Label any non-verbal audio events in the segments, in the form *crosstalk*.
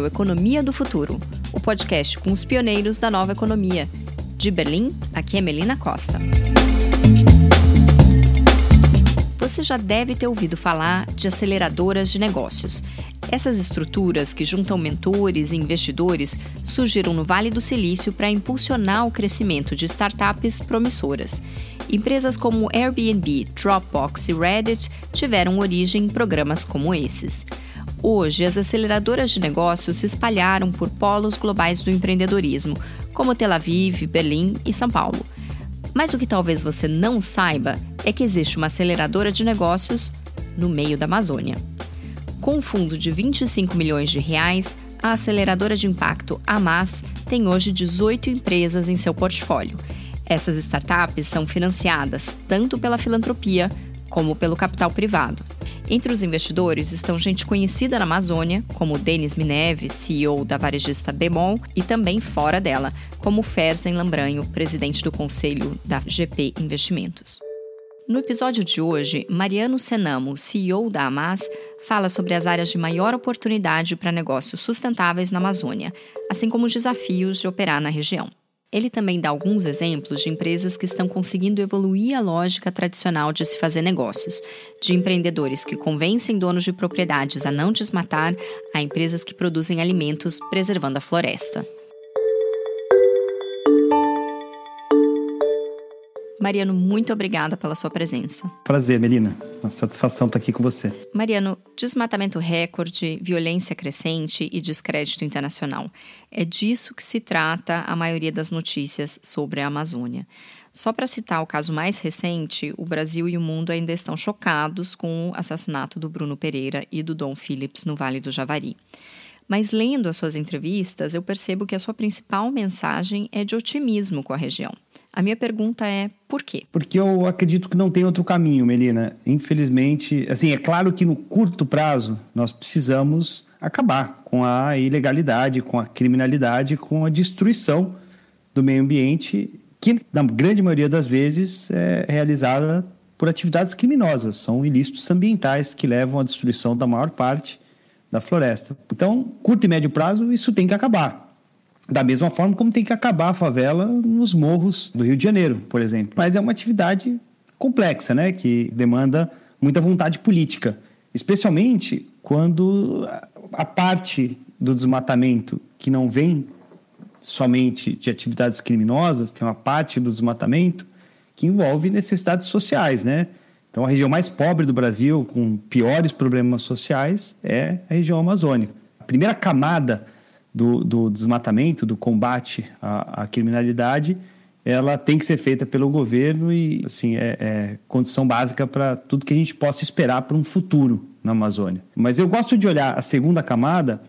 O Economia do Futuro, o podcast com os pioneiros da nova economia. De Berlim, aqui é Melina Costa. Você já deve ter ouvido falar de aceleradoras de negócios. Essas estruturas que juntam mentores e investidores surgiram no Vale do Silício para impulsionar o crescimento de startups promissoras. Empresas como Airbnb, Dropbox e Reddit tiveram origem em programas como esses. Hoje, as aceleradoras de negócios se espalharam por polos globais do empreendedorismo, como Tel Aviv, Berlim e São Paulo. Mas o que talvez você não saiba é que existe uma aceleradora de negócios no meio da Amazônia. Com um fundo de 25 milhões de reais, a aceleradora de impacto Amas tem hoje 18 empresas em seu portfólio. Essas startups são financiadas tanto pela filantropia como pelo capital privado. Entre os investidores estão gente conhecida na Amazônia, como Denis Mineve, CEO da varejista Bemol, e também fora dela, como Fersen Lambranho, presidente do conselho da GP Investimentos. No episódio de hoje, Mariano Senamo, CEO da Amas, fala sobre as áreas de maior oportunidade para negócios sustentáveis na Amazônia, assim como os desafios de operar na região. Ele também dá alguns exemplos de empresas que estão conseguindo evoluir a lógica tradicional de se fazer negócios, de empreendedores que convencem donos de propriedades a não desmatar, a empresas que produzem alimentos preservando a floresta. Mariano, muito obrigada pela sua presença. Prazer, Melina. Uma satisfação estar aqui com você. Mariano, desmatamento recorde, violência crescente e descrédito internacional. É disso que se trata a maioria das notícias sobre a Amazônia. Só para citar o caso mais recente, o Brasil e o mundo ainda estão chocados com o assassinato do Bruno Pereira e do Dom Phillips no Vale do Javari. Mas lendo as suas entrevistas, eu percebo que a sua principal mensagem é de otimismo com a região. A minha pergunta é por quê? Porque eu acredito que não tem outro caminho, Melina. Infelizmente, assim, é claro que no curto prazo nós precisamos acabar com a ilegalidade, com a criminalidade, com a destruição do meio ambiente, que na grande maioria das vezes é realizada por atividades criminosas, são ilícitos ambientais que levam à destruição da maior parte da floresta. Então, curto e médio prazo, isso tem que acabar. Da mesma forma como tem que acabar a favela nos morros do Rio de Janeiro, por exemplo. Mas é uma atividade complexa, né? Que demanda muita vontade política, especialmente quando a parte do desmatamento que não vem somente de atividades criminosas, tem uma parte do desmatamento que envolve necessidades sociais, né? Então, a região mais pobre do Brasil, com piores problemas sociais, é a região amazônica. A primeira camada do, do desmatamento, do combate à, à, criminalidade, ela tem que ser feita pelo governo e assim é, é condição básica para tudo que a gente possa esperar para um futuro na Amazônia. Mas eu gosto de olhar a segunda camada,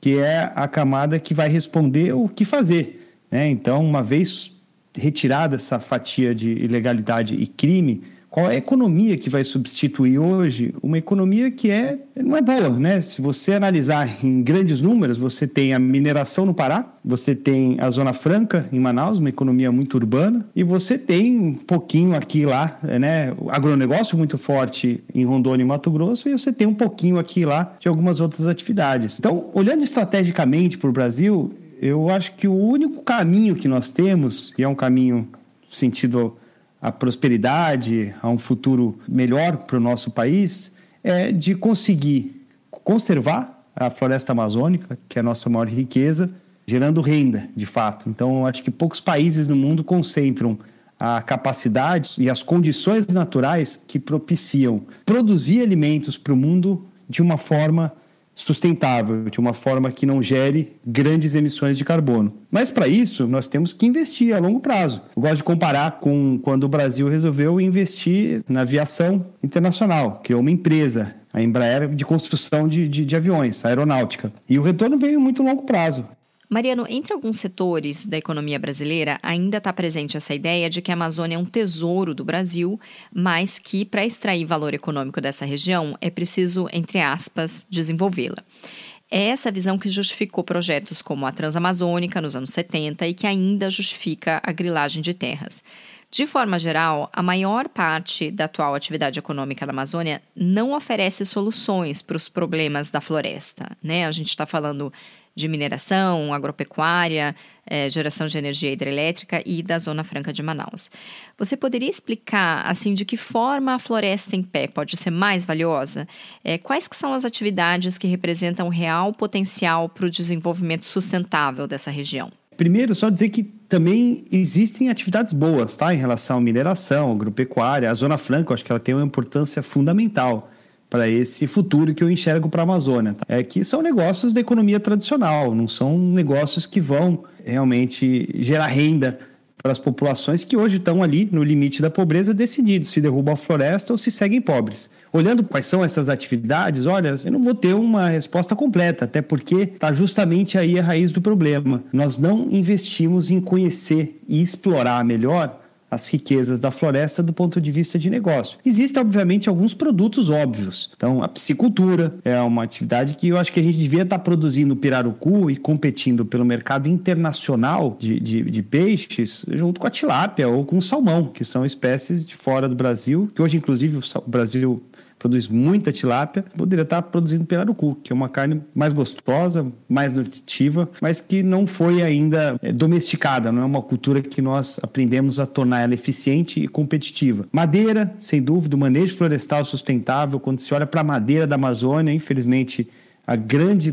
que é a camada que vai responder o que fazer. Né? Então, uma vez retirada essa fatia de ilegalidade e crime, qual é a economia que vai substituir hoje uma economia que é não é boa, né? Se você analisar em grandes números, você tem a mineração no Pará, você tem a Zona Franca em Manaus, uma economia muito urbana, e você tem um pouquinho aqui lá, né, agronegócio muito forte em Rondônia e Mato Grosso, e você tem um pouquinho aqui lá de algumas outras atividades. Então, olhando estrategicamente para o Brasil, eu acho que o único caminho que nós temos, e é um caminho sentido a prosperidade, a um futuro melhor para o nosso país, é de conseguir conservar a floresta amazônica, que é a nossa maior riqueza, gerando renda, de fato. Então, acho que poucos países no mundo concentram a capacidade e as condições naturais que propiciam produzir alimentos para o mundo de uma forma sustentável, de uma forma que não gere grandes emissões de carbono. Mas para isso, nós temos que investir a longo prazo. Eu gosto de comparar com quando o Brasil resolveu investir na aviação internacional, que é uma empresa, a Embraer, de construção de, de, de aviões, aeronáutica. E o retorno veio muito longo prazo. Mariano, entre alguns setores da economia brasileira, ainda está presente essa ideia de que a Amazônia é um tesouro do Brasil, mas que para extrair valor econômico dessa região é preciso, entre aspas, desenvolvê-la. É essa visão que justificou projetos como a Transamazônica nos anos 70 e que ainda justifica a grilagem de terras. De forma geral, a maior parte da atual atividade econômica da Amazônia não oferece soluções para os problemas da floresta. Né? A gente está falando de mineração, agropecuária, é, geração de energia hidrelétrica e da Zona Franca de Manaus. Você poderia explicar, assim, de que forma a floresta em pé pode ser mais valiosa? É, quais que são as atividades que representam real potencial para o desenvolvimento sustentável dessa região? Primeiro, só dizer que também existem atividades boas, tá? Em relação à mineração, agropecuária. A Zona Franca, acho que ela tem uma importância fundamental para esse futuro que eu enxergo para a Amazônia. Tá? É que são negócios da economia tradicional, não são negócios que vão realmente gerar renda para as populações que hoje estão ali no limite da pobreza decididos se derrubam a floresta ou se seguem pobres. Olhando quais são essas atividades, olha, eu não vou ter uma resposta completa, até porque está justamente aí a raiz do problema. Nós não investimos em conhecer e explorar melhor as riquezas da floresta do ponto de vista de negócio. Existem, obviamente, alguns produtos óbvios. Então, a piscicultura é uma atividade que eu acho que a gente devia estar produzindo pirarucu e competindo pelo mercado internacional de, de, de peixes junto com a tilápia ou com o salmão, que são espécies de fora do Brasil, que hoje, inclusive, o Brasil produz muita tilápia, poderia estar produzindo pirarucu, que é uma carne mais gostosa, mais nutritiva, mas que não foi ainda é, domesticada, não é uma cultura que nós aprendemos a tornar ela eficiente e competitiva. Madeira, sem dúvida, o manejo florestal sustentável, quando se olha para a madeira da Amazônia, infelizmente, a grande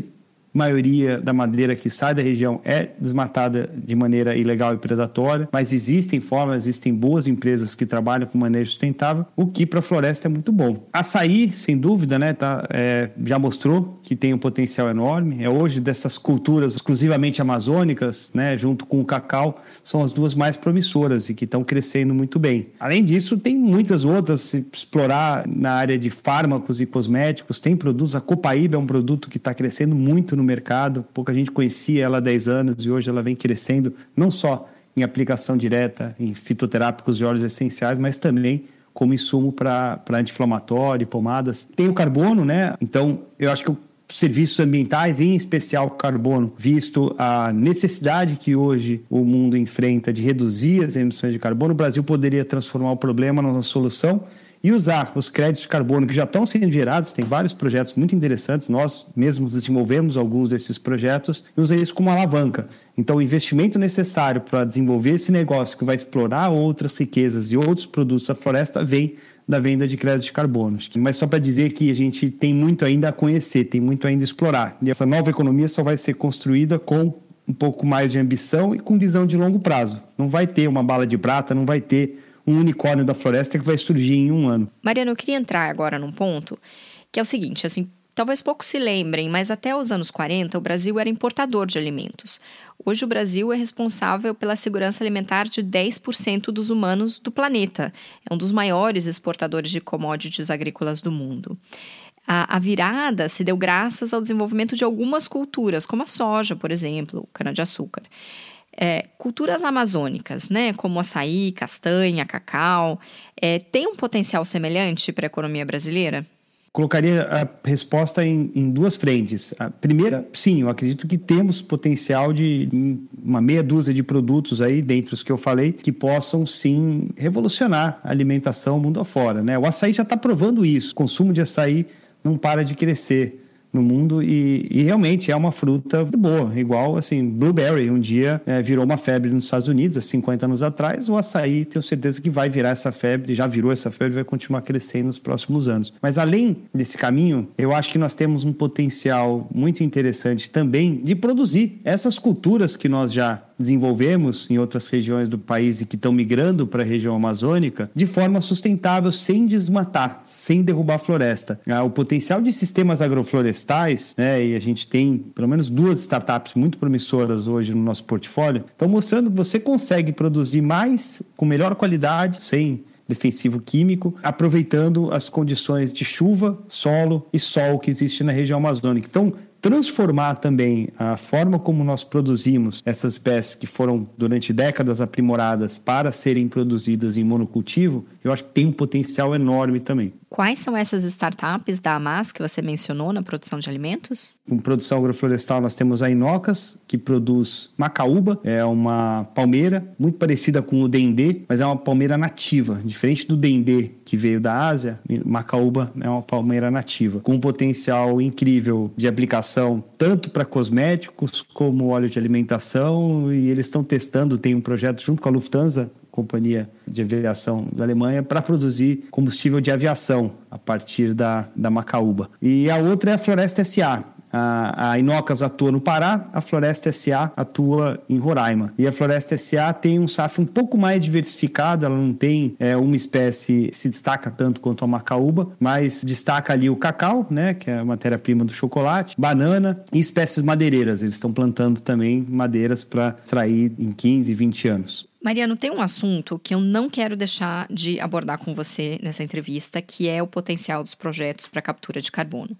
maioria da madeira que sai da região é desmatada de maneira ilegal e predatória, mas existem formas, existem boas empresas que trabalham com manejo sustentável, o que para a floresta é muito bom. Açaí, sem dúvida, né, tá, é, já mostrou que tem um potencial enorme. É hoje dessas culturas exclusivamente amazônicas, né, junto com o cacau, são as duas mais promissoras e que estão crescendo muito bem. Além disso, tem muitas outras, se explorar na área de fármacos e cosméticos, tem produtos, a Copaíba é um produto que está crescendo muito no no mercado, pouca gente conhecia ela há 10 anos e hoje ela vem crescendo, não só em aplicação direta em fitoterápicos e óleos essenciais, mas também como insumo para anti-inflamatório, pomadas. Tem o carbono, né? Então, eu acho que os serviços ambientais, em especial carbono, visto a necessidade que hoje o mundo enfrenta de reduzir as emissões de carbono, o Brasil poderia transformar o problema numa solução e usar os créditos de carbono que já estão sendo gerados, tem vários projetos muito interessantes, nós mesmos desenvolvemos alguns desses projetos e usar isso como alavanca. Então, o investimento necessário para desenvolver esse negócio que vai explorar outras riquezas e outros produtos da floresta vem da venda de créditos de carbono. Mas só para dizer que a gente tem muito ainda a conhecer, tem muito ainda a explorar. E essa nova economia só vai ser construída com um pouco mais de ambição e com visão de longo prazo. Não vai ter uma bala de prata, não vai ter um unicórnio da floresta que vai surgir em um ano. Mariana, eu queria entrar agora num ponto que é o seguinte, assim, talvez poucos se lembrem, mas até os anos 40 o Brasil era importador de alimentos. Hoje o Brasil é responsável pela segurança alimentar de 10% dos humanos do planeta. É um dos maiores exportadores de commodities agrícolas do mundo. A, a, virada se deu graças ao desenvolvimento de algumas culturas, como a soja, por exemplo, cana-de-açúcar. É, culturas amazônicas, né, como açaí, castanha, cacau, é, tem um potencial semelhante para a economia brasileira? Colocaria a resposta em, em, duas frentes. A primeira, sim, eu acredito que temos potencial de uma meia dúzia de produtos aí, dentre os que eu falei, que possam sim revolucionar a alimentação mundo afora. Né? O açaí já está provando isso. O consumo de açaí não para de crescer no mundo e, e, realmente é uma fruta boa, igual assim, blueberry um dia é, virou uma febre nos Estados Unidos, há 50 anos atrás, o açaí tenho certeza que vai virar essa febre, já virou essa febre, vai continuar crescendo nos próximos anos. Mas além desse caminho, eu acho que nós temos um potencial muito interessante também de produzir essas culturas que nós já desenvolvemos em outras regiões do país e que estão migrando para a região amazônica de forma sustentável, sem desmatar, sem derrubar a floresta. Ah, o potencial de sistemas agroflorestais, né, e a gente tem pelo menos duas startups muito promissoras hoje no nosso portfólio, estão mostrando que você consegue produzir mais com melhor qualidade, sem defensivo químico, aproveitando as condições de chuva, solo e sol que existe na região amazônica. Então, transformar também a forma como nós produzimos essas espécies que foram durante décadas aprimoradas para serem produzidas em monocultivo, eu acho que tem um potencial enorme também. Quais são essas startups da Amas que você mencionou na produção de alimentos? com produção agroflorestal, nós temos a Inocas, que produz macaúba, é uma palmeira muito parecida com o dendê, mas é uma palmeira nativa, diferente do dendê que veio da Ásia, macaúba é uma palmeira nativa, com um potencial incrível de aplicação tanto para cosméticos como óleo de alimentação, e eles estão testando, tem um projeto junto com a Lufthansa companhia de aviação da Alemanha, para produzir combustível de aviação a partir da, da macaúba. E a outra é a Floresta SA, a, Inocas atua no Pará, a Floresta SA atua em Roraima. E a Floresta SA tem um SAF um pouco mais diversificado, ela não tem é, uma espécie se destaca tanto quanto a macaúba, mas destaca ali o cacau, né, que é a matéria-prima do chocolate, banana e espécies madeireiras. Eles estão plantando também madeiras para extrair em 15, 20 anos. Mariano, tem um assunto que eu não quero deixar de abordar com você nessa entrevista, que é o potencial dos projetos para captura de carbono.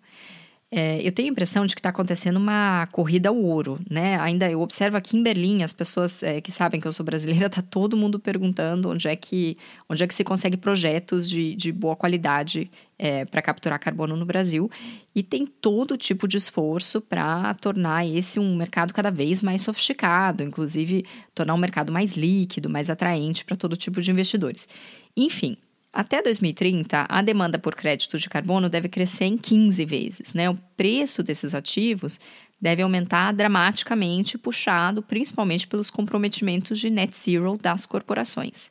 É, eu tenho a impressão de que está acontecendo uma corrida ao ouro, né? Ainda eu observo aqui em Berlim, as pessoas é, que sabem que eu sou brasileira, *laughs* tá todo mundo perguntando onde é que, onde é que se consegue projetos de, de boa qualidade é, para capturar carbono no Brasil. E tem todo tipo de esforço para tornar esse um mercado cada vez mais sofisticado, inclusive tornar um mercado mais líquido, mais atraente para todo tipo de investidores. Enfim, até 2030, a demanda por crédito de carbono deve crescer em 15 vezes. Né? O preço desses ativos deve aumentar dramaticamente, puxado principalmente pelos comprometimentos de net zero das corporações.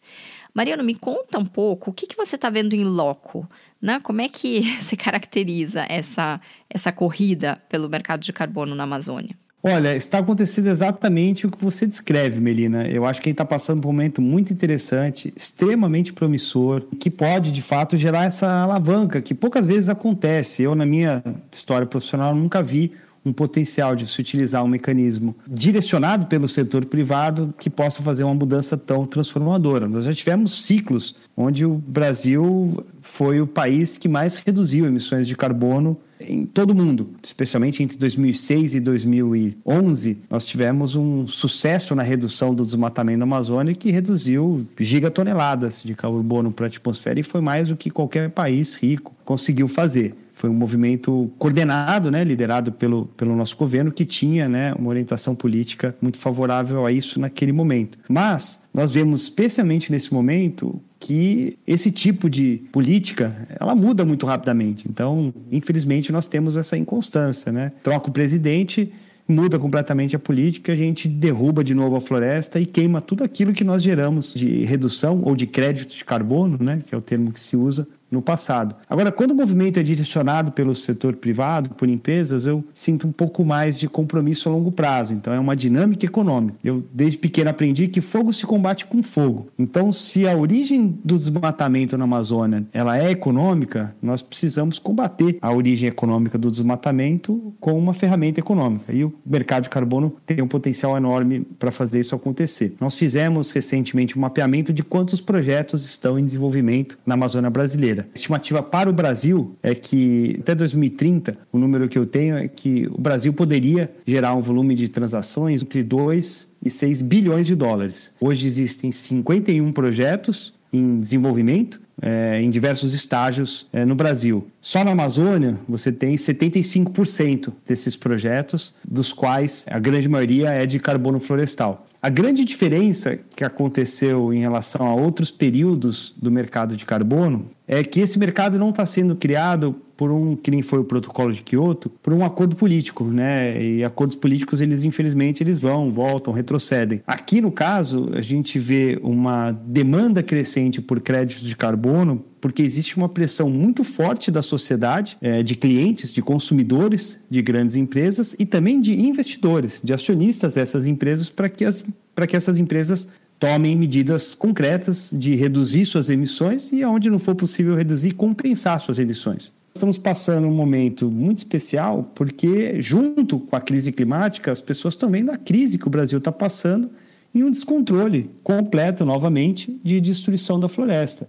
Mariano, me conta um pouco o que, que você está vendo em loco, né? Como é que *laughs* se caracteriza essa, essa corrida pelo mercado de carbono na Amazônia? Olha, está acontecendo exatamente o que você descreve, Melina. Eu acho que gente está passando por um momento muito interessante, extremamente promissor, que pode, de fato, gerar essa alavanca que poucas vezes acontece. Eu, na minha história profissional, nunca vi um potencial de se utilizar um mecanismo direcionado pelo setor privado que possa fazer uma mudança tão transformadora. Nós já tivemos ciclos onde o Brasil foi o país que mais reduziu emissões de carbono em todo o mundo, especialmente entre 2006 e 2011, nós tivemos um sucesso na redução do desmatamento da Amazônia que reduziu gigatoneladas de carbono para a atmosfera e foi mais do que qualquer país rico conseguiu fazer foi um movimento coordenado, né, liderado pelo, pelo nosso governo, que tinha né, uma orientação política muito favorável a isso naquele momento. Mas nós vemos, especialmente nesse momento, que esse tipo de política ela muda muito rapidamente. Então, infelizmente, nós temos essa inconstância. Né? Troca o presidente, muda completamente a política, a gente derruba de novo a floresta e queima tudo aquilo que nós geramos de redução ou de crédito de carbono, né, que é o termo que se usa, no passado. Agora, quando o movimento é direcionado pelo setor privado, por empresas, eu sinto um pouco mais de compromisso a longo prazo. Então, é uma dinâmica econômica. Eu, desde pequeno, aprendi que fogo se combate com fogo. Então, se a origem do desmatamento na Amazônia ela é econômica, nós precisamos combater a origem econômica do desmatamento com uma ferramenta econômica. E o mercado de carbono tem um potencial enorme para fazer isso acontecer. Nós fizemos recentemente um mapeamento de quantos projetos estão em desenvolvimento na Amazônia brasileira. A estimativa para o Brasil é que até 2030, o número que eu tenho é que o Brasil poderia gerar um volume de transações entre 2 e 6 bilhões de dólares. Hoje existem 51 projetos em desenvolvimento é, em diversos estágios é, no Brasil. Só na Amazônia, você tem 75% desses projetos, dos quais a grande maioria é de carbono florestal. A grande diferença que aconteceu em relação a outros períodos do mercado de carbono é que esse mercado não está sendo criado por um, que nem foi o protocolo de Kyoto, por um acordo político, né? E acordos políticos, eles infelizmente, eles vão, voltam, retrocedem. Aqui, no caso, a gente vê uma demanda crescente por créditos de carbono porque existe uma pressão muito forte da sociedade, é, de clientes, de consumidores de grandes empresas e também de investidores, de acionistas dessas empresas, para que, as, que essas empresas tomem medidas concretas de reduzir suas emissões e, onde não for possível reduzir, compensar suas emissões. Estamos passando um momento muito especial porque, junto com a crise climática, as pessoas estão vendo a crise que o Brasil está passando e um descontrole completo, novamente, de destruição da floresta.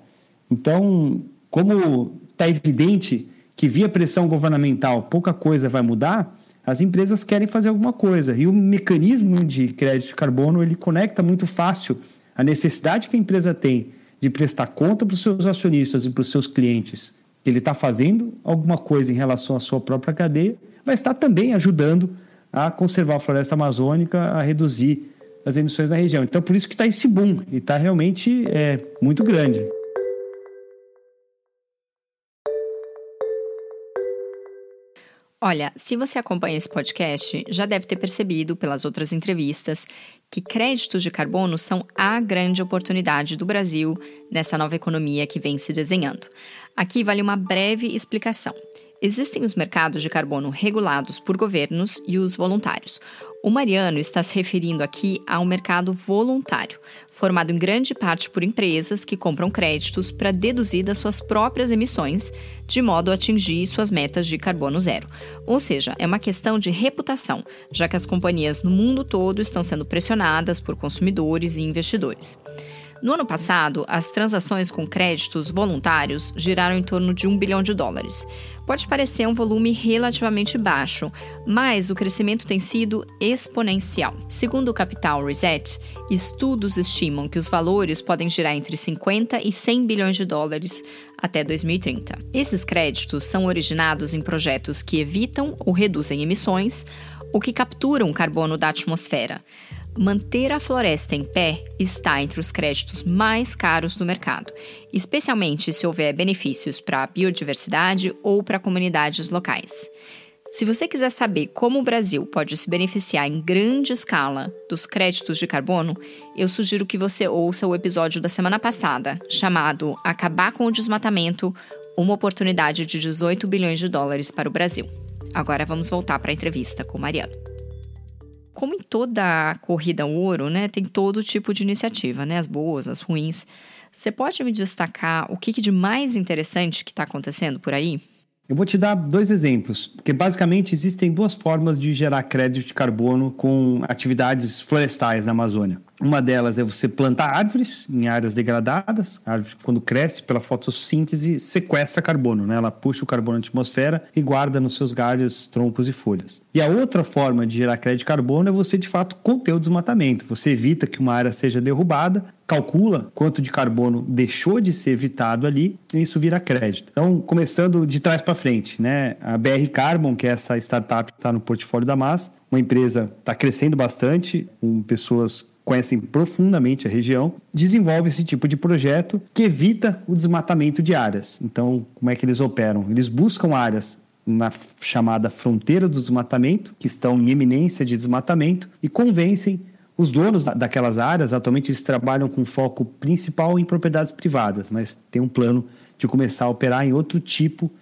Então, como está evidente que via pressão governamental pouca coisa vai mudar, as empresas querem fazer alguma coisa. E o mecanismo de crédito de carbono ele conecta muito fácil a necessidade que a empresa tem de prestar conta para os seus acionistas e para os seus clientes que ele está fazendo alguma coisa em relação à sua própria cadeia, vai estar também ajudando a conservar a floresta amazônica, a reduzir as emissões na região. Então, por isso que está esse boom e está realmente é, muito grande. Olha, se você acompanha esse podcast, já deve ter percebido pelas outras entrevistas que créditos de carbono são a grande oportunidade do Brasil nessa nova economia que vem se desenhando. Aqui vale uma breve explicação. Existem os mercados de carbono regulados por governos e os voluntários. O Mariano está se referindo aqui ao mercado voluntário, formado em grande parte por empresas que compram créditos para deduzir das suas próprias emissões, de modo a atingir suas metas de carbono zero. Ou seja, é uma questão de reputação, já que as companhias no mundo todo estão sendo pressionadas por consumidores e investidores. No ano passado, as transações com créditos voluntários giraram em torno de um bilhão de dólares. Pode parecer um volume relativamente baixo, mas o crescimento tem sido exponencial. Segundo o Capital Reset, estudos estimam que os valores podem girar entre 50 e 100 bilhões de dólares até 2030. Esses créditos são originados em projetos que evitam ou reduzem emissões ou que capturam carbono da atmosfera. Manter a floresta em pé está entre os créditos mais caros do mercado, especialmente se houver benefícios para a biodiversidade ou para comunidades locais. Se você quiser saber como o Brasil pode se beneficiar em grande escala dos créditos de carbono, eu sugiro que você ouça o episódio da semana passada, chamado Acabar com o Desmatamento uma oportunidade de 18 bilhões de dólares para o Brasil. Agora vamos voltar para a entrevista com Mariano como em toda corrida ao ouro, né, tem todo tipo de iniciativa, né, as boas, as ruins. Você pode me destacar o que, que de mais interessante que está acontecendo por aí? Eu vou te dar dois exemplos, porque basicamente existem duas formas de gerar crédito de carbono com atividades florestais na Amazônia. Uma delas é você plantar árvores em áreas degradadas. A árvore, quando cresce pela fotossíntese, sequestra carbono, né? Ela puxa o carbono na atmosfera e guarda nos seus galhos, troncos e folhas. E a outra forma de gerar crédito de carbono é você, de fato, conter o desmatamento. Você evita que uma área seja derrubada, calcula quanto de carbono deixou de ser evitado ali e isso vira crédito. Então, começando de trás para frente, né? A BR Carbon, que é essa startup que está no portfólio da Massa, uma empresa está crescendo bastante, com pessoas conhecem profundamente a região, desenvolve esse tipo de projeto que evita o desmatamento de áreas. Então, como é que eles operam? Eles buscam áreas na chamada fronteira do desmatamento, que estão em eminência de desmatamento, e convencem os donos daquelas áreas. Atualmente, eles trabalham com foco principal em propriedades privadas, mas tem um plano de começar a operar em outro tipo de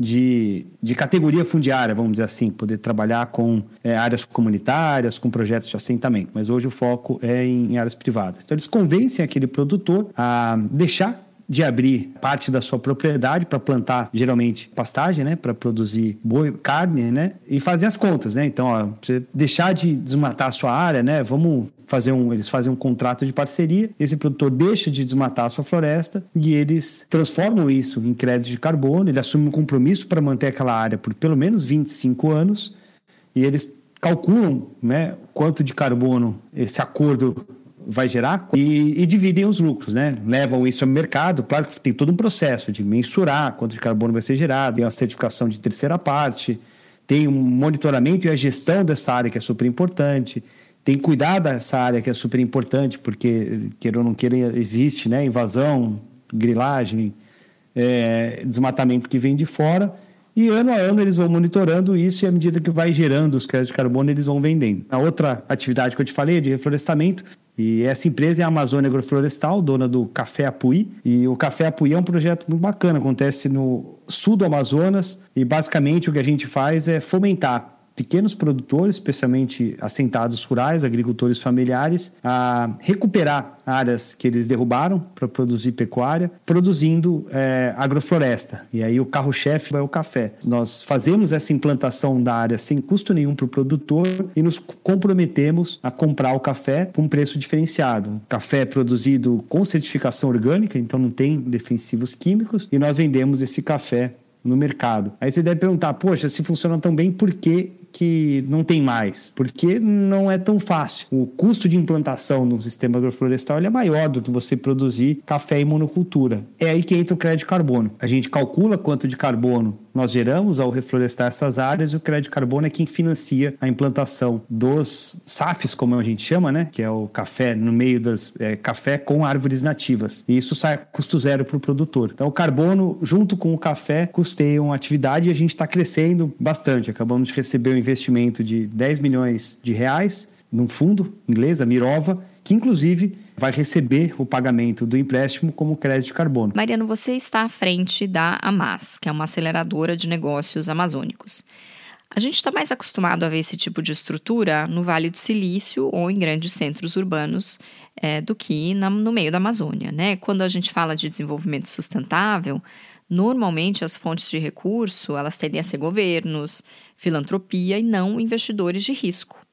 de, de categoria fundiária, vamos dizer assim, poder trabalhar com é, áreas comunitárias, com projetos de assentamento. Mas hoje o foco é em, em áreas privadas. Então eles convencem aquele produtor a deixar de abrir parte da sua propriedade para plantar geralmente pastagem, né, para produzir boi, carne, né, e fazer as contas, né? Então, ó, você deixar de desmatar a sua área, né? Vamos fazer um, eles fazem um contrato de parceria, esse produtor deixa de desmatar a sua floresta e eles transformam isso em crédito de carbono, ele assume um compromisso para manter aquela área por pelo menos 25 anos e eles calculam, né, quanto de carbono esse acordo vai gerar e, e, dividem os lucros, né? Levam isso ao mercado. Claro que tem todo um processo de mensurar quanto de carbono vai ser gerado, tem uma certificação de terceira parte, tem um monitoramento e a gestão dessa área que é super importante. Tem cuidar dessa área que é super importante, porque, queira ou não queira, existe né? invasão, grilagem, é, desmatamento que vem de fora. E ano a ano eles vão monitorando isso e à medida que vai gerando os créditos de carbono, eles vão vendendo. A outra atividade que eu te falei é de reflorestamento. E essa empresa é a Amazônia Agroflorestal, dona do Café Apuí. E o Café Apuí é um projeto muito bacana, acontece no sul do Amazonas. E basicamente o que a gente faz é fomentar pequenos produtores, especialmente assentados rurais, agricultores familiares, a recuperar áreas que eles derrubaram para produzir pecuária, produzindo é, agrofloresta. E aí o carro-chefe é o café. Nós fazemos essa implantação da área sem custo nenhum para o produtor e nos comprometemos a comprar o café com preço diferenciado. Café é produzido com certificação orgânica, então não tem defensivos químicos, e nós vendemos esse café no mercado. Aí você deve perguntar, poxa, se funciona tão bem, por que que não tem mais? Porque não é tão fácil. O custo de implantação no sistema agroflorestal é maior do que você produzir café em monocultura. É aí que entra o crédito de carbono. A gente calcula quanto de carbono nós geramos ao reflorestar essas áreas e o crédito de carbono é quem financia a implantação dos SAFs, como a gente chama, né? Que é o café no meio das é, café com árvores nativas. E isso sai custo zero para o produtor. Então o carbono junto com o café custeiam a atividade e a gente está crescendo bastante. Acabamos de receber investimento de 10 milhões de reais num fundo inglês, a Mirova, que inclusive vai receber o pagamento do empréstimo como crédito de carbono. Mariano, você está à frente da AMAS, que é uma aceleradora de negócios amazônicos. A gente está mais acostumado a ver esse tipo de estrutura no Vale do Silício ou em grandes centros urbanos é, do que na, no meio da Amazônia. Né? Quando a gente fala de desenvolvimento sustentável, normalmente as fontes de recurso elas tendem a ser governos, filantropia e não investidores de risco.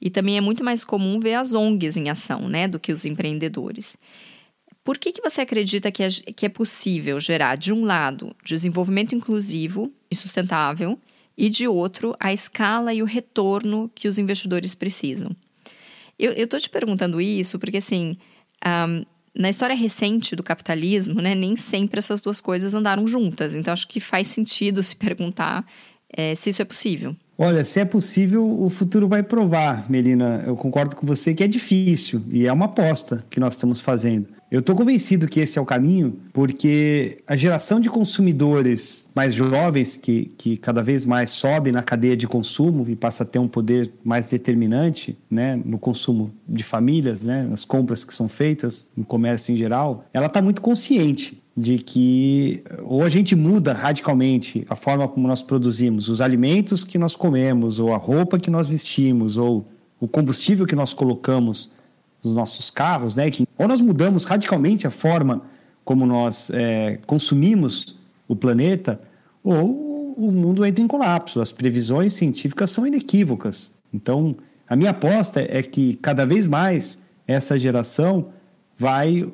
E também é muito mais comum ver as ONGs em ação, né, do que os empreendedores. Por que, que você acredita que é, que é possível gerar, de um lado, desenvolvimento inclusivo e sustentável, e de outro, a escala e o retorno que os investidores precisam? Eu estou te perguntando isso porque, assim, um, na história recente do capitalismo, né, nem sempre essas duas coisas andaram juntas. Então, acho que faz sentido se perguntar é, se isso é possível. Olha, se é possível, o futuro vai provar, Melina. Eu concordo com você que é difícil e é uma aposta que nós estamos fazendo. Eu estou convencido que esse é o caminho, porque a geração de consumidores mais jovens, que, que cada vez mais sobe na cadeia de consumo e passa a ter um poder mais determinante né, no consumo de famílias, né, nas compras que são feitas, no comércio em geral, ela está muito consciente de que ou a gente muda radicalmente a forma como nós produzimos os alimentos que nós comemos, ou a roupa que nós vestimos, ou o combustível que nós colocamos nos nossos carros, né? Que, ou nós mudamos radicalmente a forma como nós é, consumimos o planeta, ou o mundo entra em colapso. As previsões científicas são inequívocas. Então, a minha aposta é que cada vez mais essa geração vai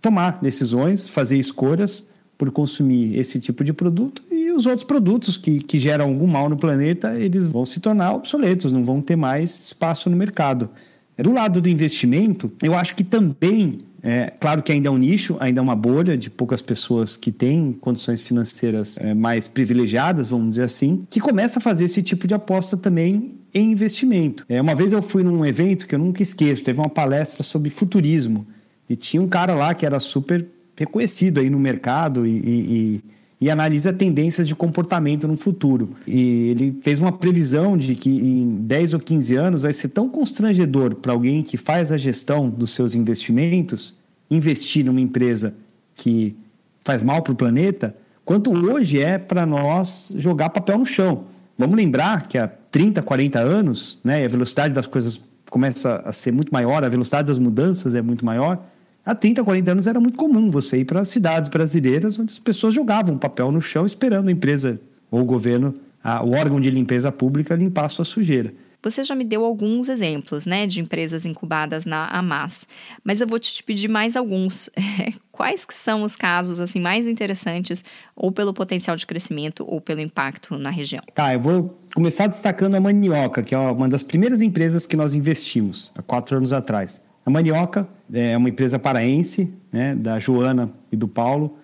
tomar decisões, fazer escolhas por consumir esse tipo de produto e os outros produtos que, que geram algum mal no planeta, eles vão se tornar obsoletos, não vão ter mais espaço no mercado. Do lado do investimento, eu acho que também, é, claro que ainda é um nicho, ainda é uma bolha de poucas pessoas que têm condições financeiras é, mais privilegiadas, vamos dizer assim, que começa a fazer esse tipo de aposta também em investimento. É, uma vez eu fui num evento que eu nunca esqueço, teve uma palestra sobre futurismo. E tinha um cara lá que era super reconhecido aí no mercado e, e, e, analisa tendências de comportamento no futuro. E ele fez uma previsão de que em 10 ou 15 anos vai ser tão constrangedor para alguém que faz a gestão dos seus investimentos investir numa empresa que faz mal para o planeta, quanto hoje é para nós jogar papel no chão. Vamos lembrar que há 30, 40 anos, né, a velocidade das coisas começa a ser muito maior, a velocidade das mudanças é muito maior. Há 30, 40 anos era muito comum você ir para cidades brasileiras onde as pessoas jogavam papel no chão esperando a empresa ou o governo, a, o órgão de limpeza pública limpar a sua sujeira. Você já me deu alguns exemplos, né, de empresas incubadas na Amas, mas eu vou te pedir mais alguns. *laughs* Quais que são os casos assim mais interessantes, ou pelo potencial de crescimento, ou pelo impacto na região? Tá, eu vou começar destacando a Manioca, que é uma das primeiras empresas que nós investimos há quatro anos atrás. A Manioca é uma empresa paraense, né, da Joana e do Paulo.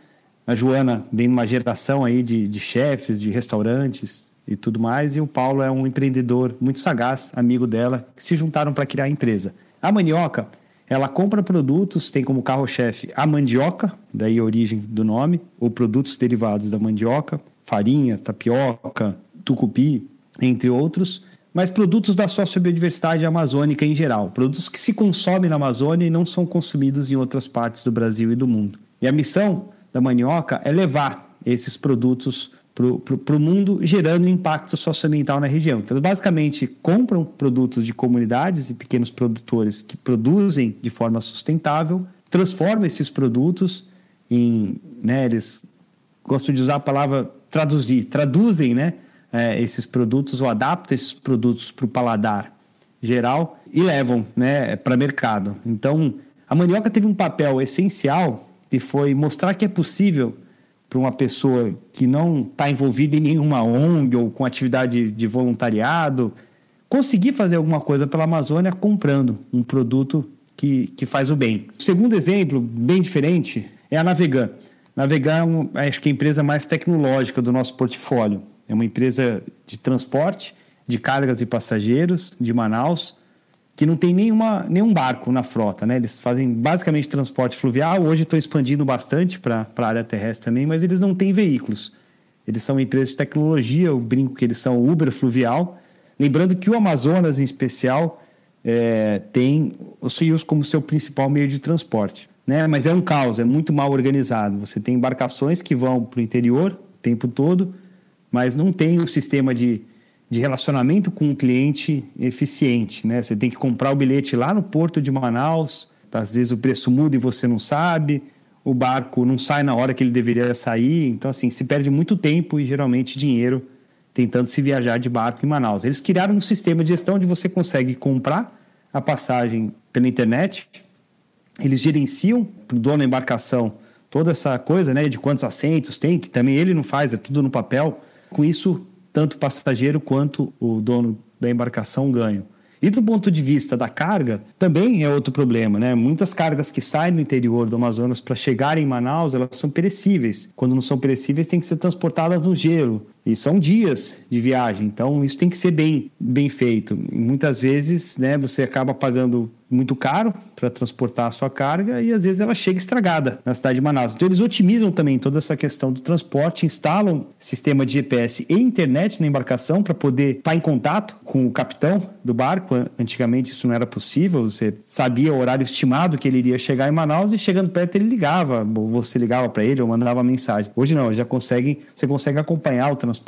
A Joana vem numa geração aí de, de chefes, de restaurantes e tudo mais, e o Paulo é um empreendedor muito sagaz, amigo dela, que se juntaram para criar a empresa. A Manioca, ela compra produtos, tem como carro-chefe a mandioca, daí a origem do nome, ou produtos derivados da mandioca, farinha, tapioca, tucupi, entre outros mas produtos da sociobiodiversidade amazônica em geral, produtos que se consomem na Amazônia e não são consumidos em outras partes do Brasil e do mundo. E a missão da Manioca é levar esses produtos para o mundo, gerando impacto socioambiental na região. Então, eles basicamente compram produtos de comunidades e pequenos produtores que produzem de forma sustentável, transformam esses produtos em. Né, eles gostam de usar a palavra traduzir, traduzem, né? É, esses produtos ou adaptam esses produtos para o paladar geral e levam né, para mercado. Então, a mandioca teve um papel essencial que foi mostrar que é possível para uma pessoa que não está envolvida em nenhuma ONG ou com atividade de voluntariado conseguir fazer alguma coisa pela Amazônia comprando um produto que, que faz o bem. O segundo exemplo, bem diferente, é a Navegan. Navegan é, acho que é a empresa mais tecnológica do nosso portfólio. É uma empresa de transporte de cargas e passageiros de Manaus que não tem nenhuma, nenhum barco na frota, né? Eles fazem basicamente transporte fluvial. Hoje estão expandindo bastante para a área terrestre também, mas eles não têm veículos. Eles são empresas de tecnologia, eu brinco que eles são Uber fluvial. Lembrando que o Amazonas, em especial, é, tem os rios como seu principal meio de transporte. Né? Mas é um caos, é muito mal organizado. Você tem embarcações que vão para o interior o tempo todo, mas não tem um sistema de de relacionamento com o cliente eficiente. Né? Você tem que comprar o bilhete lá no porto de Manaus, às vezes o preço muda e você não sabe, o barco não sai na hora que ele deveria sair, então assim, se perde muito tempo e geralmente dinheiro tentando se viajar de barco em Manaus. Eles criaram um sistema de gestão onde você consegue comprar a passagem pela internet, eles gerenciam para o dono da embarcação toda essa coisa, né, de quantos assentos tem, que também ele não faz, é tudo no papel. Com isso, tanto o passageiro quanto o dono da embarcação ganham. E do ponto de vista da carga, também é outro problema, né? Muitas cargas que saem do interior do Amazonas para chegar em Manaus, elas são perecíveis. Quando não são perecíveis, têm que ser transportadas no gelo. E são dias de viagem, então isso tem que ser bem, bem feito. Muitas vezes, né, você acaba pagando muito caro para transportar a sua carga e às vezes ela chega estragada na cidade de Manaus. Então eles otimizam também toda essa questão do transporte, instalam sistema de GPS e internet na embarcação para poder estar em contato com o capitão do barco. Antigamente isso não era possível, você sabia o horário estimado que ele iria chegar em Manaus e chegando perto ele ligava, ou você ligava para ele ou mandava mensagem. Hoje não, já consegue, você consegue acompanhar o transporte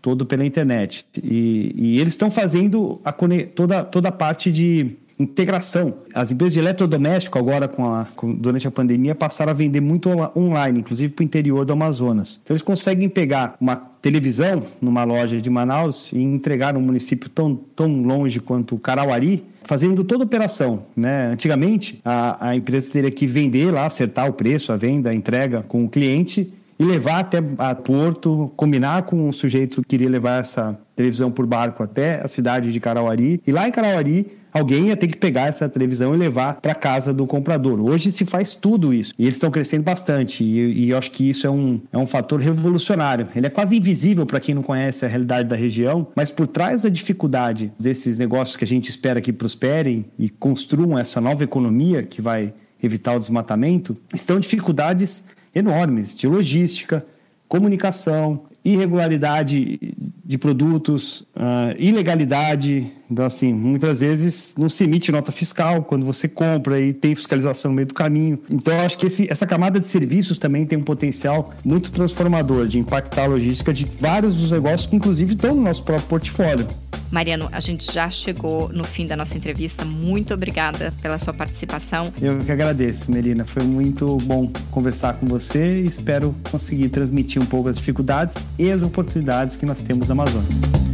todo pela internet. E, e eles estão fazendo a, toda, toda a parte de integração. As empresas de eletrodoméstico agora, com a, com, durante a pandemia, passaram a vender muito online, inclusive para o interior do Amazonas. Então eles conseguem pegar uma televisão numa loja de Manaus e entregar num município tão, tão longe quanto Carauari, fazendo toda a operação. Né? Antigamente, a, a empresa teria que vender lá, acertar o preço, a venda, a entrega com o cliente e levar até a Porto, combinar com o sujeito que queria levar essa televisão por barco até a cidade de Carauari. E lá em Carauari, alguém ia ter que pegar essa televisão e levar para casa do comprador. Hoje se faz tudo isso e eles estão crescendo bastante e, e, eu acho que isso é um, é um fator revolucionário. Ele é quase invisível para quem não conhece a realidade da região, mas por trás da dificuldade desses negócios que a gente espera que prosperem e construam essa nova economia que vai evitar o desmatamento, estão dificuldades enormes de logística, comunicação, irregularidade de produtos, uh, ilegalidade. Então, assim, muitas vezes não se emite nota fiscal quando você compra e tem fiscalização no meio do caminho. Então, eu acho que esse, essa camada de serviços também tem um potencial muito transformador de impactar a logística de vários dos negócios que, inclusive, estão no nosso próprio portfólio. Mariano, a gente já chegou no fim da nossa entrevista. Muito obrigada pela sua participação. Eu que agradeço, Melina. Foi muito bom conversar com você e espero conseguir transmitir um pouco as dificuldades e as oportunidades que nós temos na Amazônia.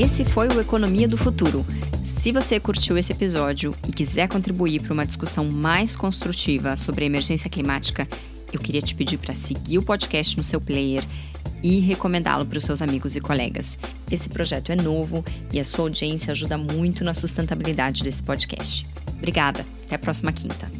Esse foi o Economia do Futuro. Se você curtiu esse episódio e quiser contribuir para uma discussão mais construtiva sobre a emergência climática, eu queria te pedir para seguir o podcast no seu player e recomendá-lo para os seus amigos e colegas. Esse projeto é novo e a sua audiência ajuda muito na sustentabilidade desse podcast. Obrigada, até a próxima quinta.